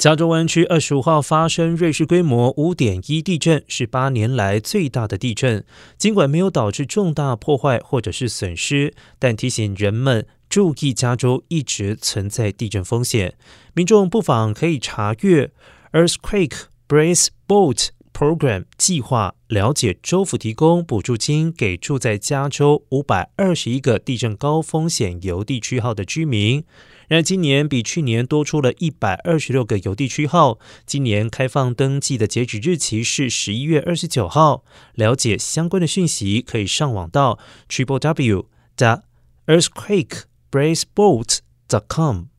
加州湾区二十五号发生瑞士规模五点一地震，是八年来最大的地震。尽管没有导致重大破坏或者是损失，但提醒人们注意，加州一直存在地震风险。民众不妨可以查阅 Earthquake Brace Boat Program 计划，了解州府提供补助金给住在加州五百二十一个地震高风险邮地区号的居民。然而，今年比去年多出了一百二十六个邮递区号。今年开放登记的截止日期是十一月二十九号。了解相关的讯息，可以上网到 triple w. 的 earthquakebraceboat. dot com。